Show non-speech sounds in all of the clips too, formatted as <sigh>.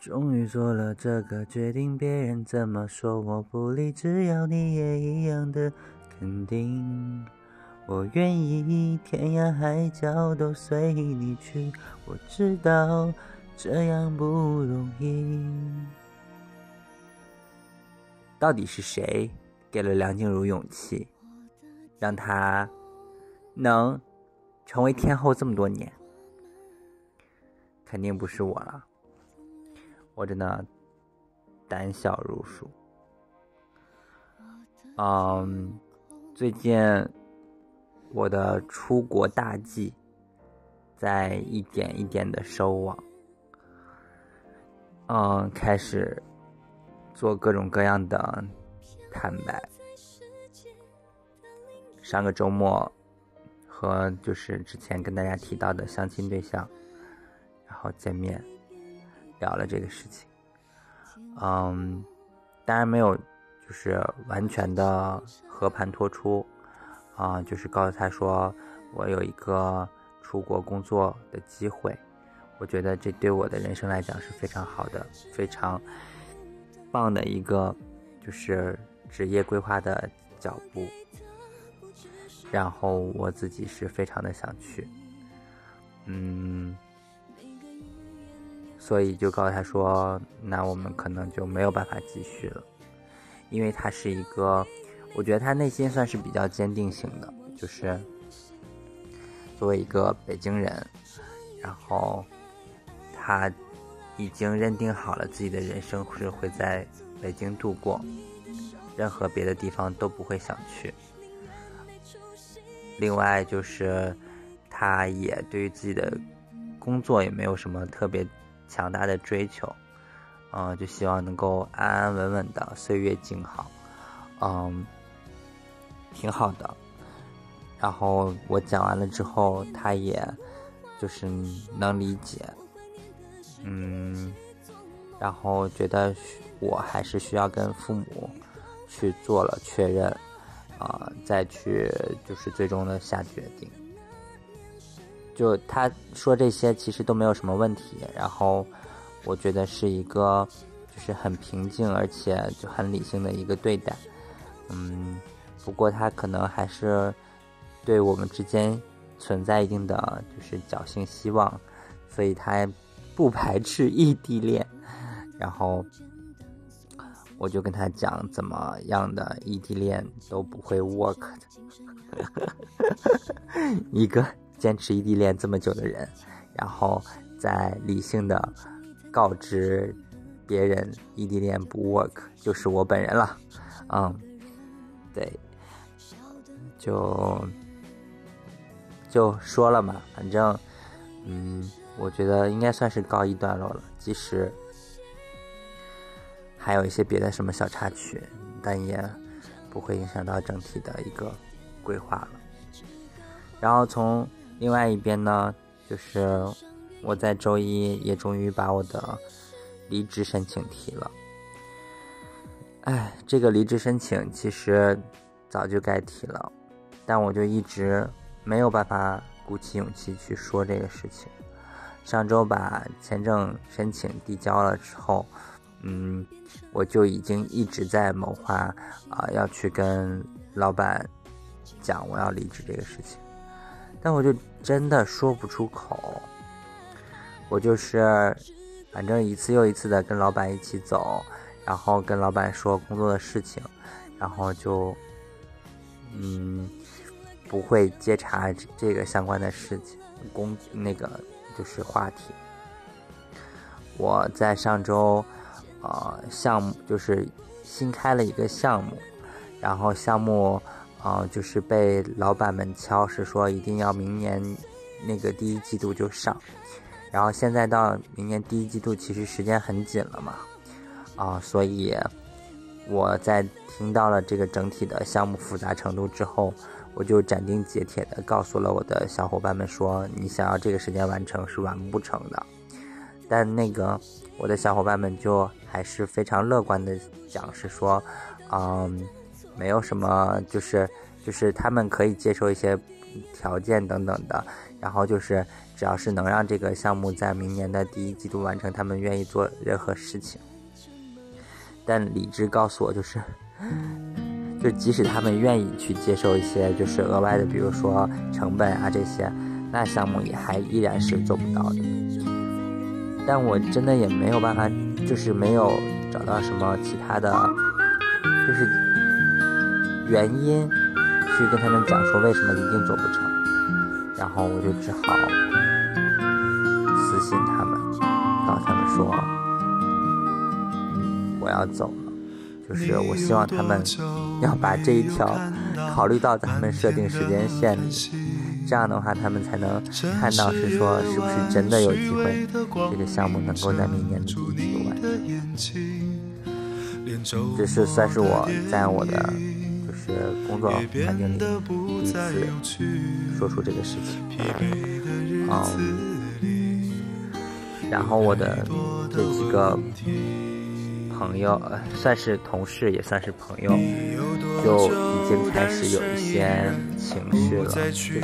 终于做了这个决定，别人怎么说我不理，只要你也一样的肯定。我愿意天涯海角都随你去，我知道这样不容易。到底是谁给了梁静茹勇气，让她能成为天后这么多年？肯定不是我了。我真的胆小如鼠。嗯，最近我的出国大计在一点一点的收网。嗯，开始做各种各样的坦白。上个周末和就是之前跟大家提到的相亲对象，然后见面。聊了这个事情，嗯，当然没有，就是完全的和盘托出，啊，就是告诉他说我有一个出国工作的机会，我觉得这对我的人生来讲是非常好的，非常棒的一个就是职业规划的脚步，然后我自己是非常的想去，嗯。所以就告诉他说：“那我们可能就没有办法继续了，因为他是一个，我觉得他内心算是比较坚定型的，就是作为一个北京人，然后他已经认定好了自己的人生是会在北京度过，任何别的地方都不会想去。另外就是他也对于自己的工作也没有什么特别。”强大的追求，嗯，就希望能够安安稳稳的岁月静好，嗯，挺好的。然后我讲完了之后，他也就是能理解，嗯，然后觉得我还是需要跟父母去做了确认，啊，再去就是最终的下决定。就他说这些其实都没有什么问题，然后我觉得是一个就是很平静而且就很理性的一个对待，嗯，不过他可能还是对我们之间存在一定的就是侥幸希望，所以他不排斥异地恋，然后我就跟他讲怎么样的异地恋都不会 work 的，<laughs> 一个。坚持异地恋这么久的人，然后再理性的告知别人异地恋不 work，就是我本人了。嗯，对，就就说了嘛，反正，嗯，我觉得应该算是告一段落了。即使还有一些别的什么小插曲，但也不会影响到整体的一个规划了。然后从。另外一边呢，就是我在周一也终于把我的离职申请提了。哎，这个离职申请其实早就该提了，但我就一直没有办法鼓起勇气去说这个事情。上周把签证申请递交了之后，嗯，我就已经一直在谋划啊，要去跟老板讲我要离职这个事情。但我就真的说不出口，我就是，反正一次又一次的跟老板一起走，然后跟老板说工作的事情，然后就，嗯，不会接茬这个相关的事情，工那个就是话题。我在上周，呃，项目就是新开了一个项目，然后项目。啊，就是被老板们敲，是说一定要明年那个第一季度就上，然后现在到明年第一季度其实时间很紧了嘛，啊，所以我在听到了这个整体的项目复杂程度之后，我就斩钉截铁的告诉了我的小伙伴们说，你想要这个时间完成是完不成的，但那个我的小伙伴们就还是非常乐观的讲，是说，嗯，没有什么，就是就是他们可以接受一些条件等等的，然后就是只要是能让这个项目在明年的第一季度完成，他们愿意做任何事情。但理智告诉我，就是，就即使他们愿意去接受一些就是额外的，比如说成本啊这些，那项目也还依然是做不到的。但我真的也没有办法，就是没有找到什么其他的，就是原因去跟他们讲说为什么一定做不成，然后我就只好私信他们，告诉他们说。我要走，就是我希望他们要把这一条考虑到咱们设定时间线里，这样的话他们才能看到是说是不是真的有机会这个项目能够在明年的第一季度完成。这是算是我在我的就是工作环境里第一次说出这个事情，嗯，然后我的这几个。朋友，算是同事，也算是朋友，就已经开始有一些情绪了，就是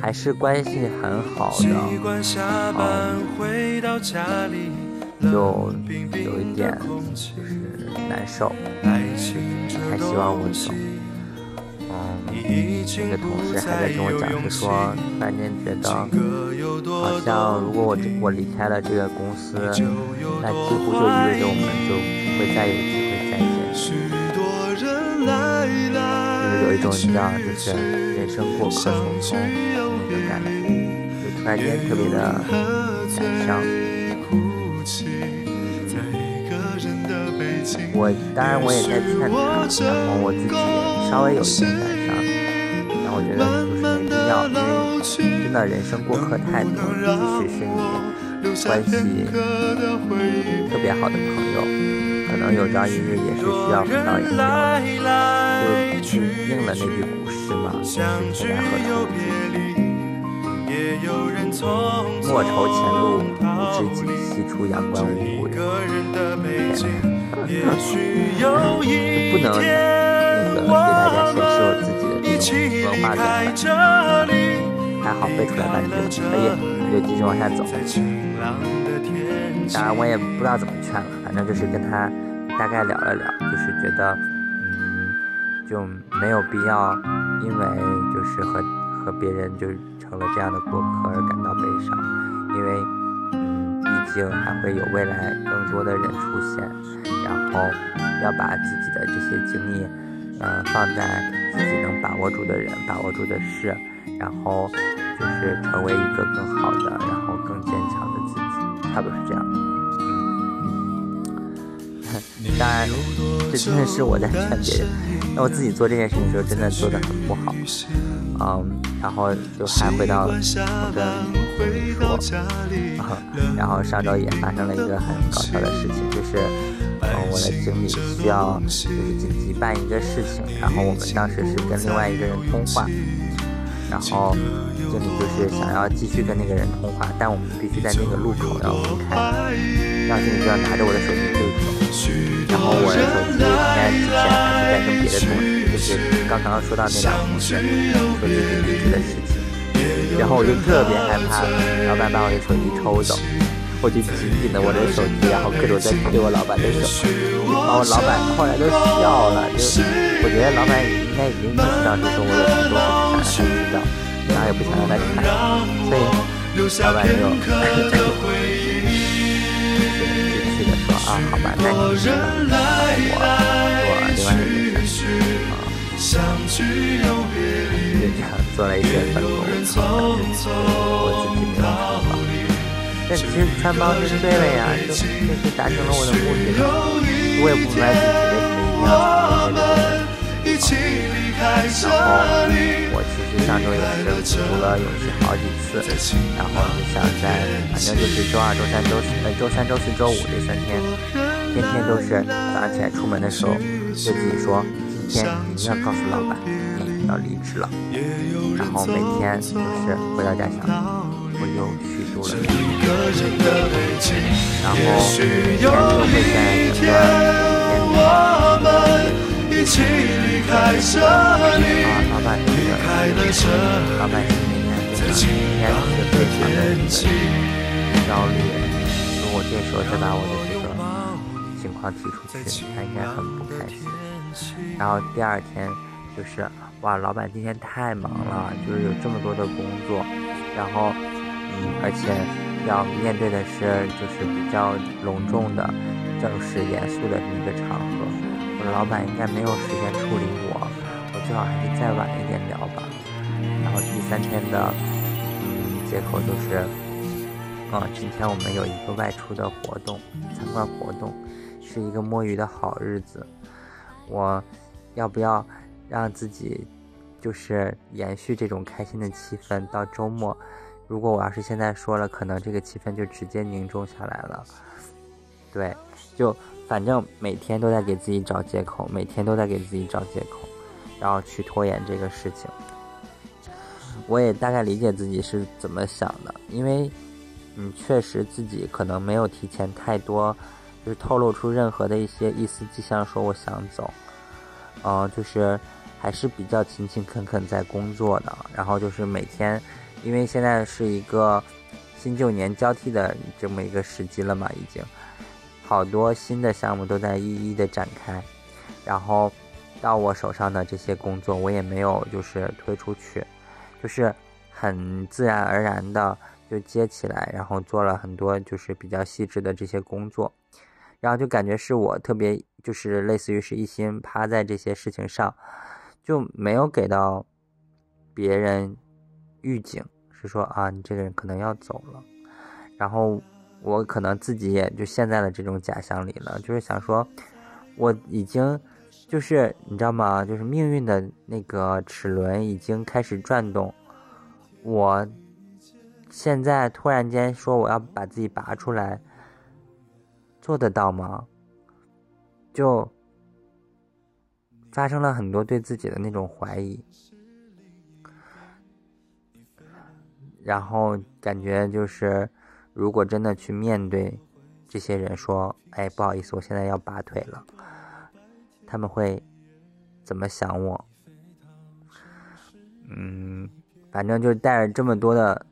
还是关系很好的，嗯，就有一点就是难受，还希望我走。那个同事还在跟我讲，是说突然间觉得，好像如果我我离开了这个公司，那几乎就意味着我们就不会再有机会再见。就是有一种你知道，就是人生过客匆匆那种感觉，就突然间特别的感伤。我当然我也在劝他，然后我自己稍微有一点感。要，因为真的人生过客太多，即使是你关系特别好的朋友，可能有朝一日也是需要分道扬镳。就应了那句古诗嘛，是天涯何处莫愁前路无知己，西出阳关无故人。不能那个给大家显示我自己。文化的，还好背出来半句，可以，就继续往下走。当然我也不知道怎么劝了，反正就是跟他大概聊了聊，就是觉得，嗯，就没有必要，因为就是和和别人就成了这样的过客而感到悲伤，因为，嗯，毕竟还会有未来更多的人出现，然后要把自己的这些经历，嗯，放在。自己能把握住的人，把握住的事，然后就是成为一个更好的，然后更坚强的自己，差不多是这样。当然，这真的是我在劝别人，那我自己做这件事情的时候，真的做的很不好。嗯，然后就还回到我跟你说，然后上周也发生了一个很搞笑的事情，就是。我的经理需要就是紧急办一个事情，然后我们当时是跟另外一个人通话，然后经理就是想要继续跟那个人通话，但我们必须在那个路口要分开，然后经理就要拿着我的手机就走，然后我的手机应该之前还是在跟别的同事，就是刚刚说到那两个同事说自己离职的事情，然后我就特别害怕老板把我的手机抽走。我就紧紧的握着手机，然后各种在推我老板的手，把我老板后来都笑了。就我觉得老板应该已经意识到，就是我有很多事情想让他知道，然后也不想让他看，所以老板就就气的说啊，好吧，那你就让我做另外一件事啊，就这样做了一些很多的事情，我自己没有承包。但其实穿帮是对了呀，就就是达成了我的目的了。我也不明白自己为什么一定要成为那个人。然后我其实上周也是鼓了勇气好几次，然后就想在，反正就是周二、周三、周四，呃，周三、周四周五这三天，天天都是早上起来出门的时候，对自己说，今天一定要告诉老板，你要离职了。然后每天就是回到家想。我又虚度了。然后以前都会在整个啊，老板那个老板心里面对吧？应该是非常的焦虑。如果这时候再把我的这个情况提出去，他应该很不开心。然后第二天就是。哇，老板今天太忙了，就是有这么多的工作，然后，嗯，而且要面对的是就是比较隆重的、正式严肃的一个场合。我的老板应该没有时间处理我，我最好还是再晚一点聊吧。然后第三天的，嗯，借口就是，嗯，今天我们有一个外出的活动，参观活动，是一个摸鱼的好日子，我要不要让自己？就是延续这种开心的气氛到周末。如果我要是现在说了，可能这个气氛就直接凝重下来了。对，就反正每天都在给自己找借口，每天都在给自己找借口，然后去拖延这个事情。我也大概理解自己是怎么想的，因为嗯，确实自己可能没有提前太多，就是透露出任何的一些一丝迹象，说我想走。嗯，就是。还是比较勤勤恳恳在工作的，然后就是每天，因为现在是一个新旧年交替的这么一个时机了嘛，已经好多新的项目都在一一的展开，然后到我手上的这些工作，我也没有就是推出去，就是很自然而然的就接起来，然后做了很多就是比较细致的这些工作，然后就感觉是我特别就是类似于是一心趴在这些事情上。就没有给到别人预警，是说啊，你这个人可能要走了。然后我可能自己也就陷在了这种假象里了，就是想说，我已经就是你知道吗？就是命运的那个齿轮已经开始转动，我现在突然间说我要把自己拔出来，做得到吗？就。发生了很多对自己的那种怀疑，然后感觉就是，如果真的去面对这些人说：“哎，不好意思，我现在要拔腿了。”他们会怎么想我？嗯，反正就带着这么多的，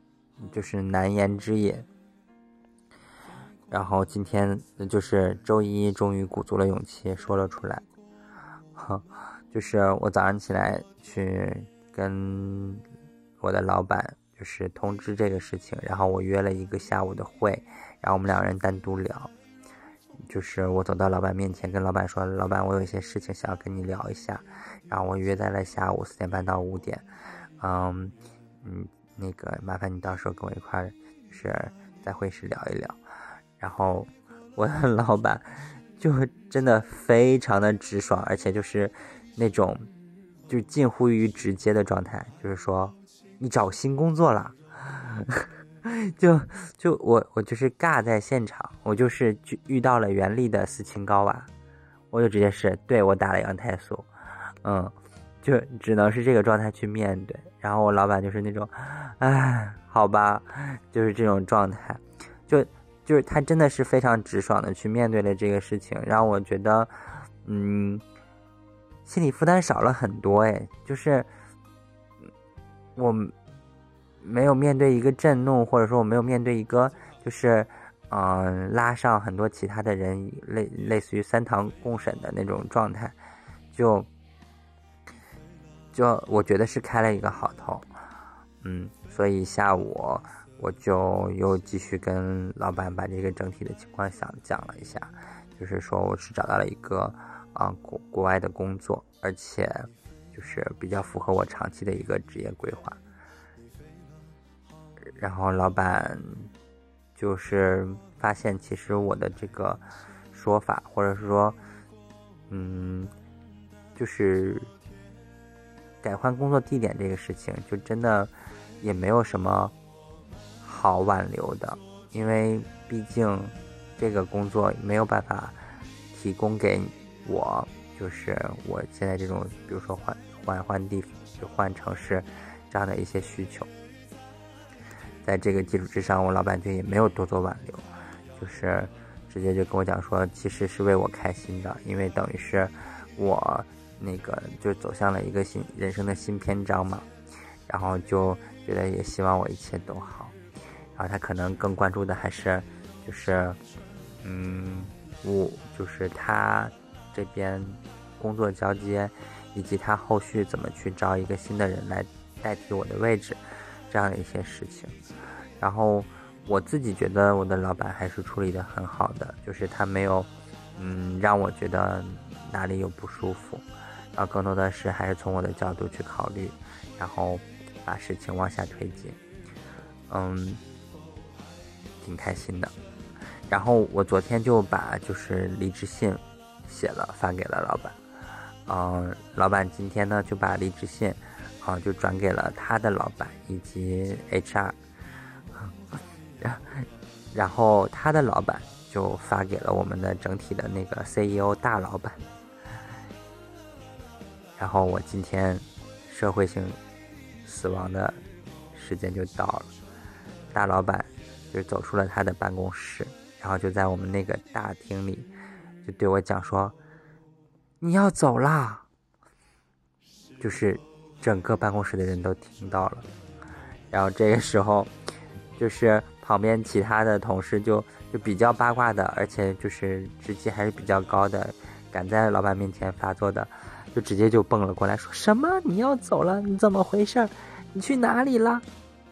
就是难言之隐。然后今天就是周一，终于鼓足了勇气说了出来。就是我早上起来去跟我的老板就是通知这个事情，然后我约了一个下午的会，然后我们两个人单独聊。就是我走到老板面前，跟老板说：“老板，我有一些事情想要跟你聊一下。”然后我约在了下午四点半到五点。嗯嗯，那个麻烦你到时候跟我一块儿，就是在会议室聊一聊。然后我的老板。就真的非常的直爽，而且就是那种就近乎于直接的状态，就是说你找新工作了，<laughs> 就就我我就是尬在现场，我就是遇到了袁立的斯琴高娃，我就直接是对我打了羊胎素，嗯，就只能是这个状态去面对，然后我老板就是那种，哎，好吧，就是这种状态，就。就是他真的是非常直爽的去面对了这个事情，让我觉得，嗯，心理负担少了很多。哎，就是我没有面对一个震怒，或者说我没有面对一个就是嗯拉上很多其他的人，类类似于三堂共审的那种状态，就就我觉得是开了一个好头。嗯，所以下午。我就又继续跟老板把这个整体的情况想讲了一下，就是说我是找到了一个啊国国外的工作，而且就是比较符合我长期的一个职业规划。然后老板就是发现，其实我的这个说法，或者是说，嗯，就是改换工作地点这个事情，就真的也没有什么。好挽留的，因为毕竟这个工作没有办法提供给我，就是我现在这种，比如说换换换地方就换城市这样的一些需求。在这个基础之上，我老板就也没有多做挽留，就是直接就跟我讲说，其实是为我开心的，因为等于是我那个就走向了一个新人生的新篇章嘛，然后就觉得也希望我一切都好，然后他可能更关注的还是就是嗯，我就是他这边工作交接，以及他后续怎么去招一个新的人来代替我的位置。这样的一些事情，然后我自己觉得我的老板还是处理的很好的，就是他没有，嗯，让我觉得哪里有不舒服，然后更多的是还是从我的角度去考虑，然后把事情往下推进，嗯，挺开心的。然后我昨天就把就是离职信写了发给了老板，嗯，老板今天呢就把离职信。啊，就转给了他的老板以及 HR，然然后他的老板就发给了我们的整体的那个 CEO 大老板，然后我今天社会性死亡的时间就到了，大老板就走出了他的办公室，然后就在我们那个大厅里就对我讲说：“你要走啦。”就是。整个办公室的人都听到了，然后这个时候，就是旁边其他的同事就就比较八卦的，而且就是职级还是比较高的，敢在老板面前发作的，就直接就蹦了过来，说什么你要走了？你怎么回事？你去哪里了？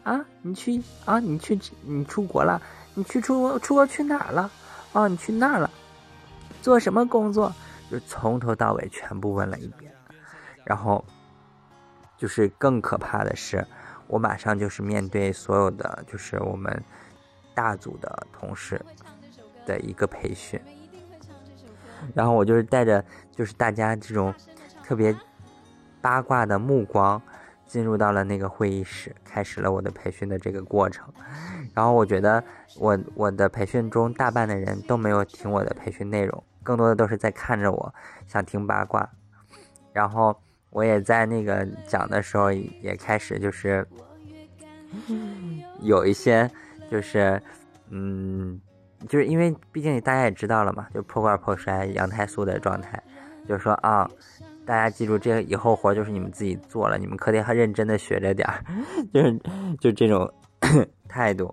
啊，你去啊？你去你出国了？你去出出国去哪儿了？哦，你去那儿了？做什么工作？就从头到尾全部问了一遍，然后。就是更可怕的是，我马上就是面对所有的，就是我们大组的同事的一个培训，然后我就是带着就是大家这种特别八卦的目光进入到了那个会议室，开始了我的培训的这个过程。然后我觉得我我的培训中大半的人都没有听我的培训内容，更多的都是在看着我，想听八卦，然后。我也在那个讲的时候，也开始就是有一些，就是嗯，就是因为毕竟大家也知道了嘛，就破罐破摔、羊胎素的状态，就是说啊，大家记住，这以后活就是你们自己做了，你们可得还认真的学着点儿，<laughs> 就是就这种 <coughs> 态度，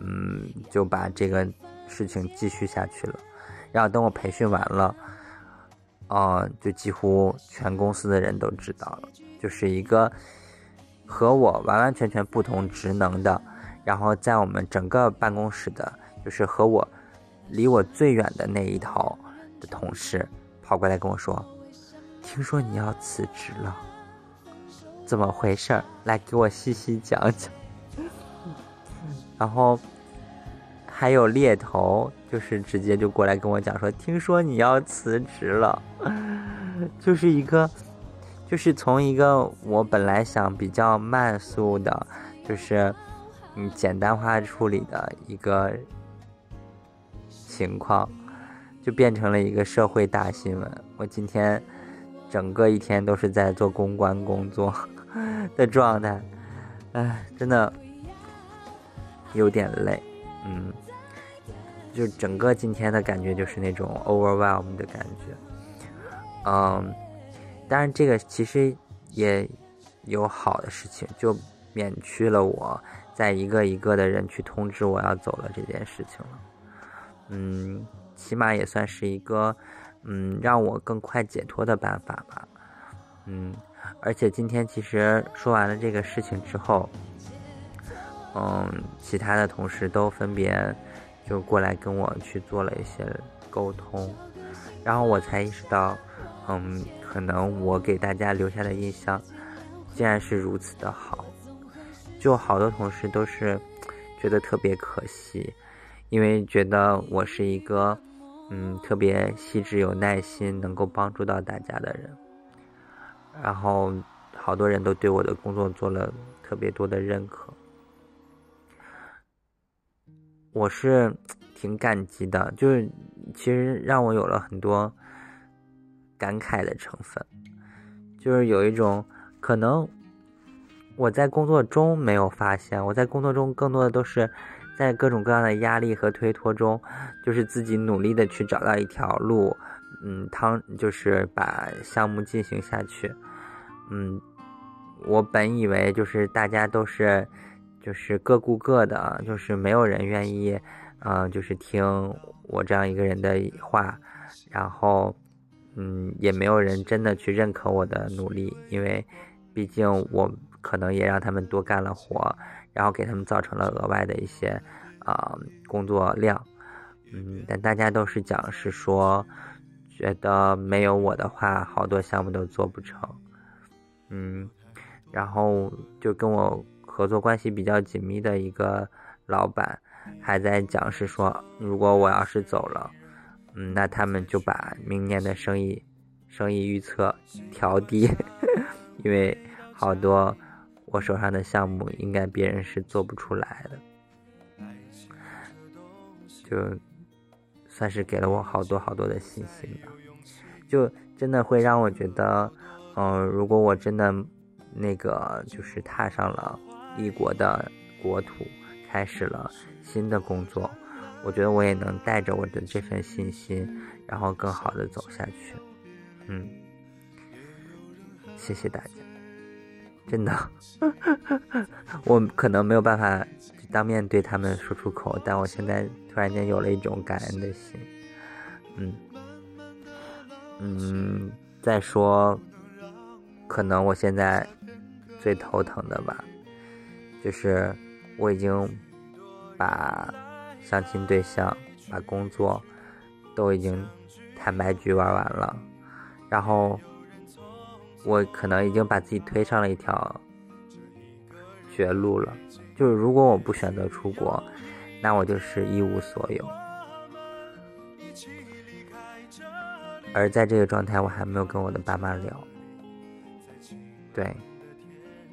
嗯，就把这个事情继续下去了。然后等我培训完了。哦，就几乎全公司的人都知道了，就是一个和我完完全全不同职能的，然后在我们整个办公室的，就是和我离我最远的那一头的同事跑过来跟我说：“听说你要辞职了，怎么回事？来给我细细讲讲。<laughs> ”然后。还有猎头，就是直接就过来跟我讲说，听说你要辞职了，<laughs> 就是一个，就是从一个我本来想比较慢速的，就是嗯简单化处理的一个情况，就变成了一个社会大新闻。我今天整个一天都是在做公关工作的状态，哎，真的有点累，嗯。就整个今天的感觉就是那种 overwhelm 的感觉，嗯，当然这个其实也有好的事情，就免去了我在一个一个的人去通知我要走了这件事情了，嗯，起码也算是一个嗯让我更快解脱的办法吧，嗯，而且今天其实说完了这个事情之后，嗯，其他的同事都分别。就过来跟我去做了一些沟通，然后我才意识到，嗯，可能我给大家留下的印象，竟然是如此的好。就好多同事都是觉得特别可惜，因为觉得我是一个，嗯，特别细致、有耐心、能够帮助到大家的人。然后好多人都对我的工作做了特别多的认可。我是挺感激的，就是其实让我有了很多感慨的成分，就是有一种可能我在工作中没有发现，我在工作中更多的都是在各种各样的压力和推脱中，就是自己努力的去找到一条路，嗯，汤就是把项目进行下去，嗯，我本以为就是大家都是就是各顾各的，就是没有人愿意，嗯，就是听我这样一个人的话，然后，嗯，也没有人真的去认可我的努力，因为毕竟我。可能也让他们多干了活，然后给他们造成了额外的一些啊工作量，嗯，但大家都是讲是说，觉得没有我的话，好多项目都做不成，嗯，然后就跟我合作关系比较紧密的一个老板还在讲是说，如果我要是走了，嗯，那他们就把明年的生意生意预测调低，<laughs> 因为好多。我手上的项目应该别人是做不出来的，就算是给了我好多好多的信心吧。就真的会让我觉得，嗯，如果我真的那个就是踏上了异国的国土，开始了新的工作，我觉得我也能带着我的这份信心，然后更好的走下去。嗯，谢谢大家。真的，<laughs> 我可能没有办法当面对他们说出口，但我现在突然间有了一种感恩的心。嗯，嗯，再说，可能我现在最头疼的吧，就是我已经把相亲对象、把工作都已经坦白局玩完了，然后。我可能已经把自己推上了一条绝路了，就是如果我不选择出国，那我就是一无所有。而在这个状态，我还没有跟我的爸妈聊。对，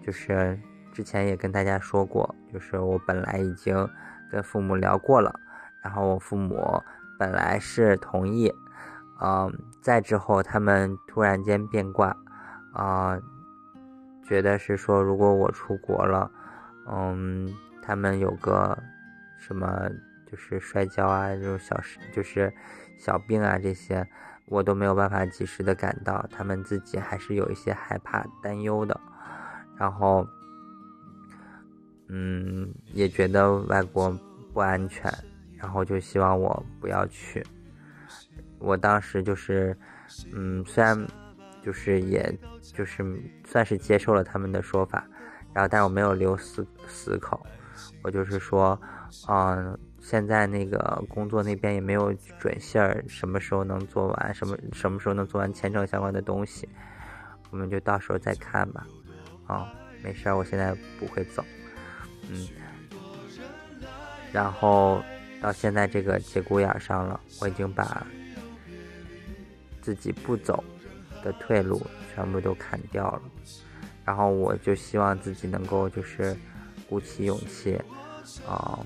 就是之前也跟大家说过，就是我本来已经跟父母聊过了，然后我父母本来是同意，嗯，再之后他们突然间变卦。啊，觉得是说，如果我出国了，嗯，他们有个什么，就是摔跤啊，这种小事，就是小病啊，这些我都没有办法及时的赶到，他们自己还是有一些害怕、担忧的。然后，嗯，也觉得外国不安全，然后就希望我不要去。我当时就是，嗯，虽然。就是也，就是算是接受了他们的说法，然后但是我没有留死死口，我就是说，嗯，现在那个工作那边也没有准信儿，什么时候能做完，什么什么时候能做完签证相关的东西，我们就到时候再看吧，啊，没事儿，我现在不会走，嗯，然后到现在这个节骨眼上了，我已经把自己不走。的退路全部都砍掉了，然后我就希望自己能够就是鼓起勇气，啊，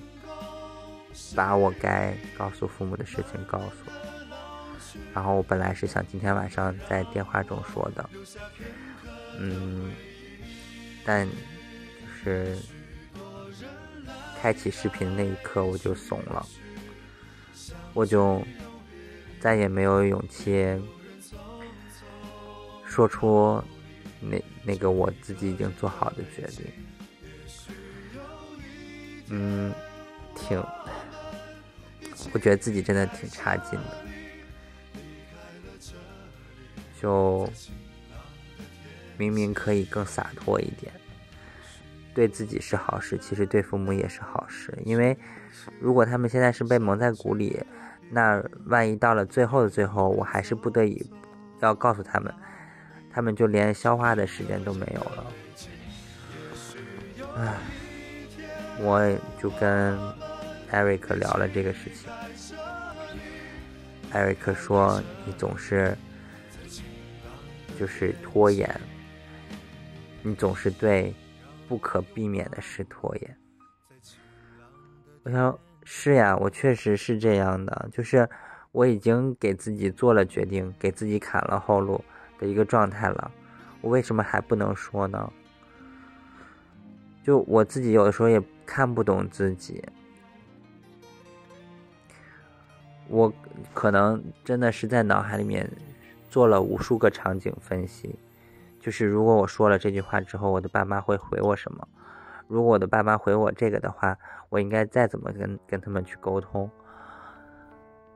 把我该告诉父母的事情告诉。然后我本来是想今天晚上在电话中说的，嗯，但就是开启视频的那一刻我就怂了，我就再也没有勇气。说出那那个我自己已经做好的决定，嗯，挺，我觉得自己真的挺差劲的，就明明可以更洒脱一点，对自己是好事，其实对父母也是好事，因为如果他们现在是被蒙在鼓里，那万一到了最后的最后，我还是不得已要告诉他们。他们就连消化的时间都没有了，唉，我就跟艾瑞克聊了这个事情。艾瑞克说：“你总是就是拖延，你总是对不可避免的是拖延。”我想是呀，我确实是这样的，就是我已经给自己做了决定，给自己砍了后路。的一个状态了，我为什么还不能说呢？就我自己有的时候也看不懂自己，我可能真的是在脑海里面做了无数个场景分析，就是如果我说了这句话之后，我的爸妈会回我什么？如果我的爸妈回我这个的话，我应该再怎么跟跟他们去沟通？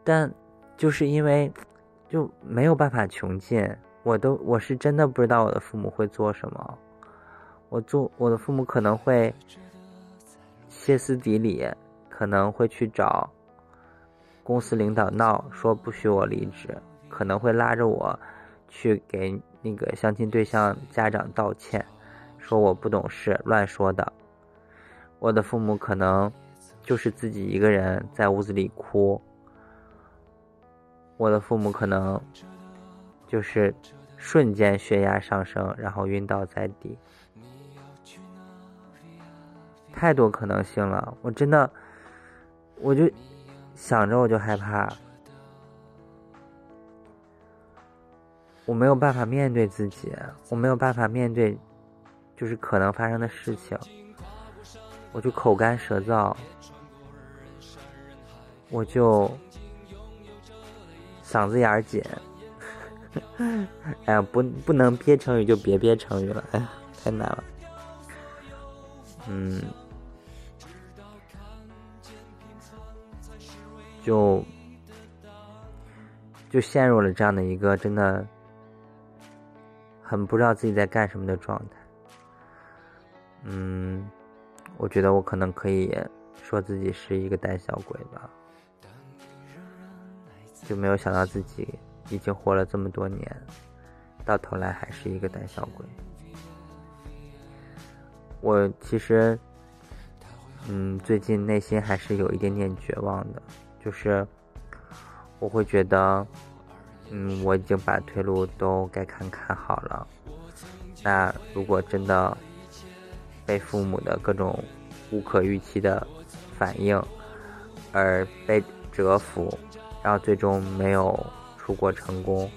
但就是因为就没有办法穷尽，我都我是真的不知道我的父母会做什么。我做我的父母可能会歇斯底里，可能会去找公司领导闹，说不许我离职，可能会拉着我去给那个相亲对象家长道歉，说我不懂事，乱说的。我的父母可能就是自己一个人在屋子里哭，我的父母可能就是瞬间血压上升，然后晕倒在地。太多可能性了，我真的，我就想着我就害怕，我没有办法面对自己，我没有办法面对，就是可能发生的事情，我就口干舌燥，我就嗓子眼儿紧，哎呀，不不能憋成语就别憋成语了，哎呀，太难了，嗯。就就陷入了这样的一个真的很不知道自己在干什么的状态。嗯，我觉得我可能可以说自己是一个胆小鬼吧，就没有想到自己已经活了这么多年，到头来还是一个胆小鬼。我其实，嗯，最近内心还是有一点点绝望的。就是我会觉得，嗯，我已经把退路都该看看好了。那如果真的被父母的各种无可预期的反应而被折服，然后最终没有出国成功，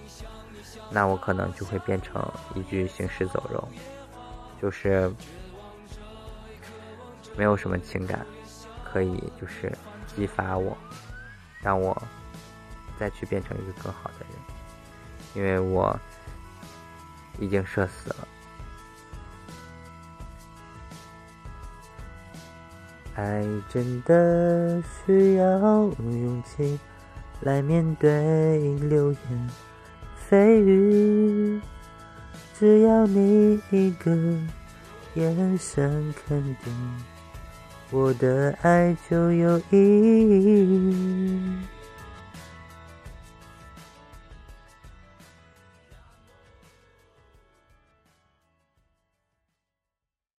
那我可能就会变成一具行尸走肉，就是没有什么情感可以就是激发我。让我再去变成一个更好的人，因为我已经社死了。爱真的需要勇气来面对流言蜚语，只要你一个眼神肯定。我的爱就有意义。